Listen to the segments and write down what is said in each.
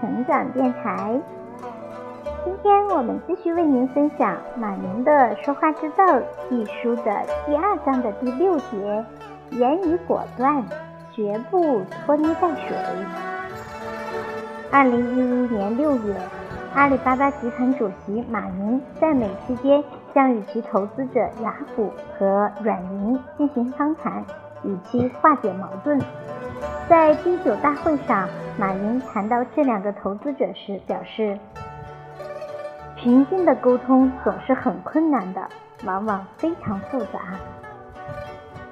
成长电台。今天我们继续为您分享马云的《说话之道》一书的第二章的第六节：言语果断，绝不拖泥带水。二零一一年六月，阿里巴巴集团主席马云在美期间将与其投资者雅虎和软银进行商谈，以期化解矛盾。在金九大会上，马云谈到这两个投资者时表示。平静的沟通总是很困难的，往往非常复杂。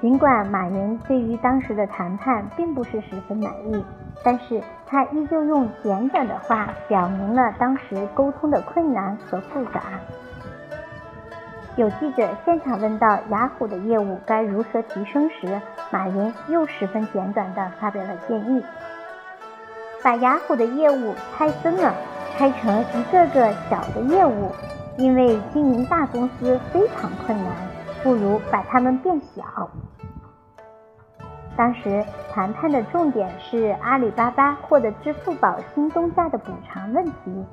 尽管马云对于当时的谈判并不是十分满意，但是他依旧用简短的话表明了当时沟通的困难和复杂。有记者现场问到雅虎的业务该如何提升时，马云又十分简短地发表了建议：把雅虎的业务拆分了。拆成一个个小的业务，因为经营大公司非常困难，不如把它们变小。当时谈判的重点是阿里巴巴获得支付宝新东家的补偿问题。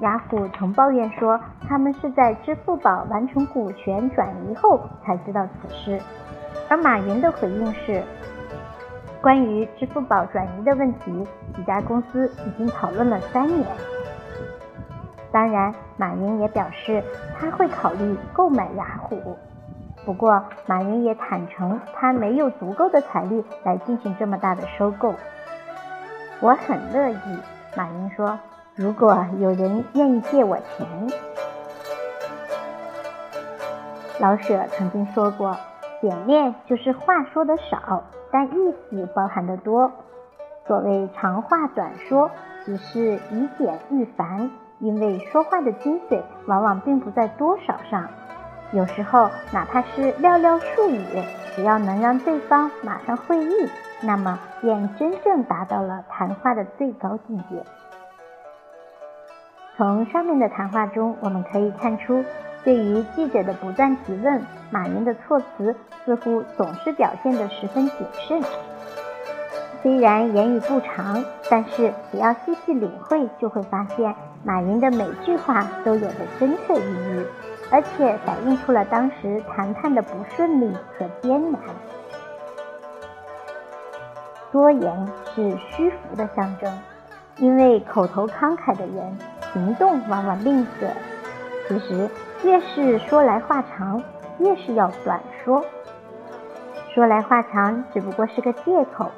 雅虎曾抱怨说，他们是在支付宝完成股权转移后才知道此事，而马云的回应是。关于支付宝转移的问题，几家公司已经讨论了三年。当然，马云也表示他会考虑购买雅虎。不过，马云也坦诚他没有足够的财力来进行这么大的收购。我很乐意，马云说，如果有人愿意借我钱。老舍曾经说过，简练就是话说的少。但意思包含的多。所谓长话短说，只是以简喻繁，因为说话的精髓往往并不在多少上。有时候，哪怕是寥寥数语，只要能让对方马上会意，那么便真正达到了谈话的最高境界。从上面的谈话中，我们可以看出。对于记者的不断提问，马云的措辞似乎总是表现得十分谨慎。虽然言语不长，但是只要细细领会，就会发现马云的每句话都有着深刻意义，而且反映出了当时谈判的不顺利和艰难。多言是虚浮的象征，因为口头慷慨的人，行动往往吝啬。其实。越是说来话长，越是要短说。说来话长只不过是个借口，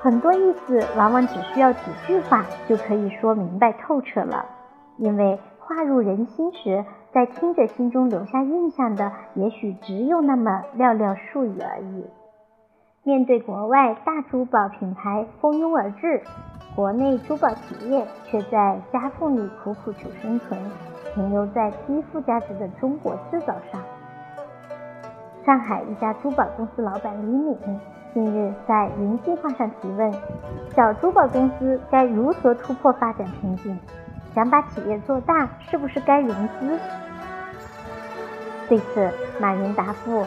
很多意思往往只需要几句话就可以说明白透彻了。因为话入人心时，在听者心中留下印象的，也许只有那么寥寥数语而已。面对国外大珠宝品牌蜂拥而至，国内珠宝企业却在夹缝里苦苦求生存。停留在低附加值的中国制造上。上海一家珠宝公司老板李敏近日在云计划上提问：小珠宝公司该如何突破发展瓶颈？想把企业做大，是不是该融资？对此，马云答复：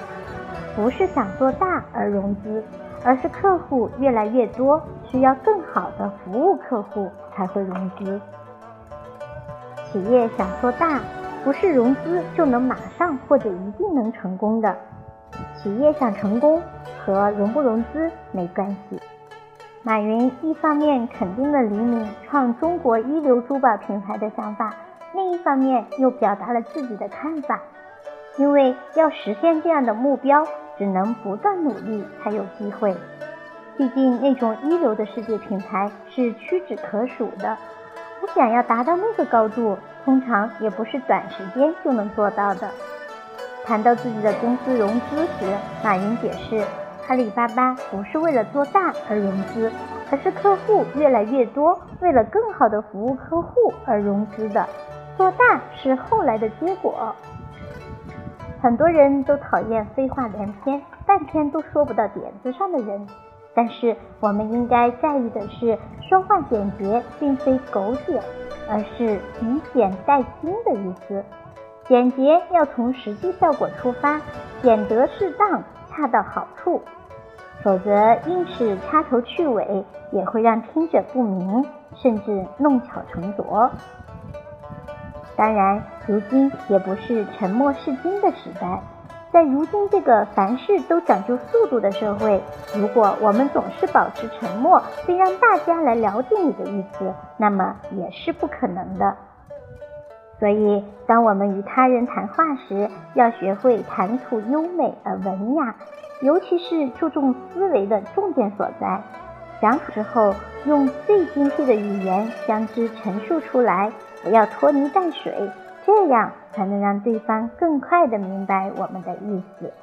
不是想做大而融资，而是客户越来越多，需要更好的服务客户才会融资。企业想做大，不是融资就能马上或者一定能成功的。企业想成功和融不融资没关系。马云一方面肯定了李敏创中国一流珠宝品牌的想法，另一方面又表达了自己的看法。因为要实现这样的目标，只能不断努力才有机会。毕竟那种一流的世界品牌是屈指可数的。我想要达到那个高度，通常也不是短时间就能做到的。谈到自己的公司融资时，马云解释，阿里巴巴不是为了做大而融资，而是客户越来越多，为了更好的服务客户而融资的。做大是后来的结果。很多人都讨厌废话连篇、半天都说不到点子上的人。但是我们应该在意的是，说话简洁并非苟简，而是以简代精的意思。简洁要从实际效果出发，简得适当，恰到好处。否则硬是掐头去尾，也会让听者不明，甚至弄巧成拙。当然，如今也不是沉默是金的时代。在如今这个凡事都讲究速度的社会，如果我们总是保持沉默，并让大家来了解你的意思，那么也是不可能的。所以，当我们与他人谈话时，要学会谈吐优美而文雅，尤其是注重思维的重点所在。讲好之后，用最精辟的语言将之陈述出来，不要拖泥带水。这样才能让对方更快的明白我们的意思。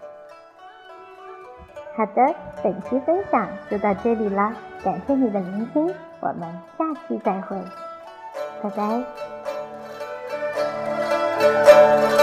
好的，本期分享就到这里了，感谢你的聆听，我们下期再会，拜拜。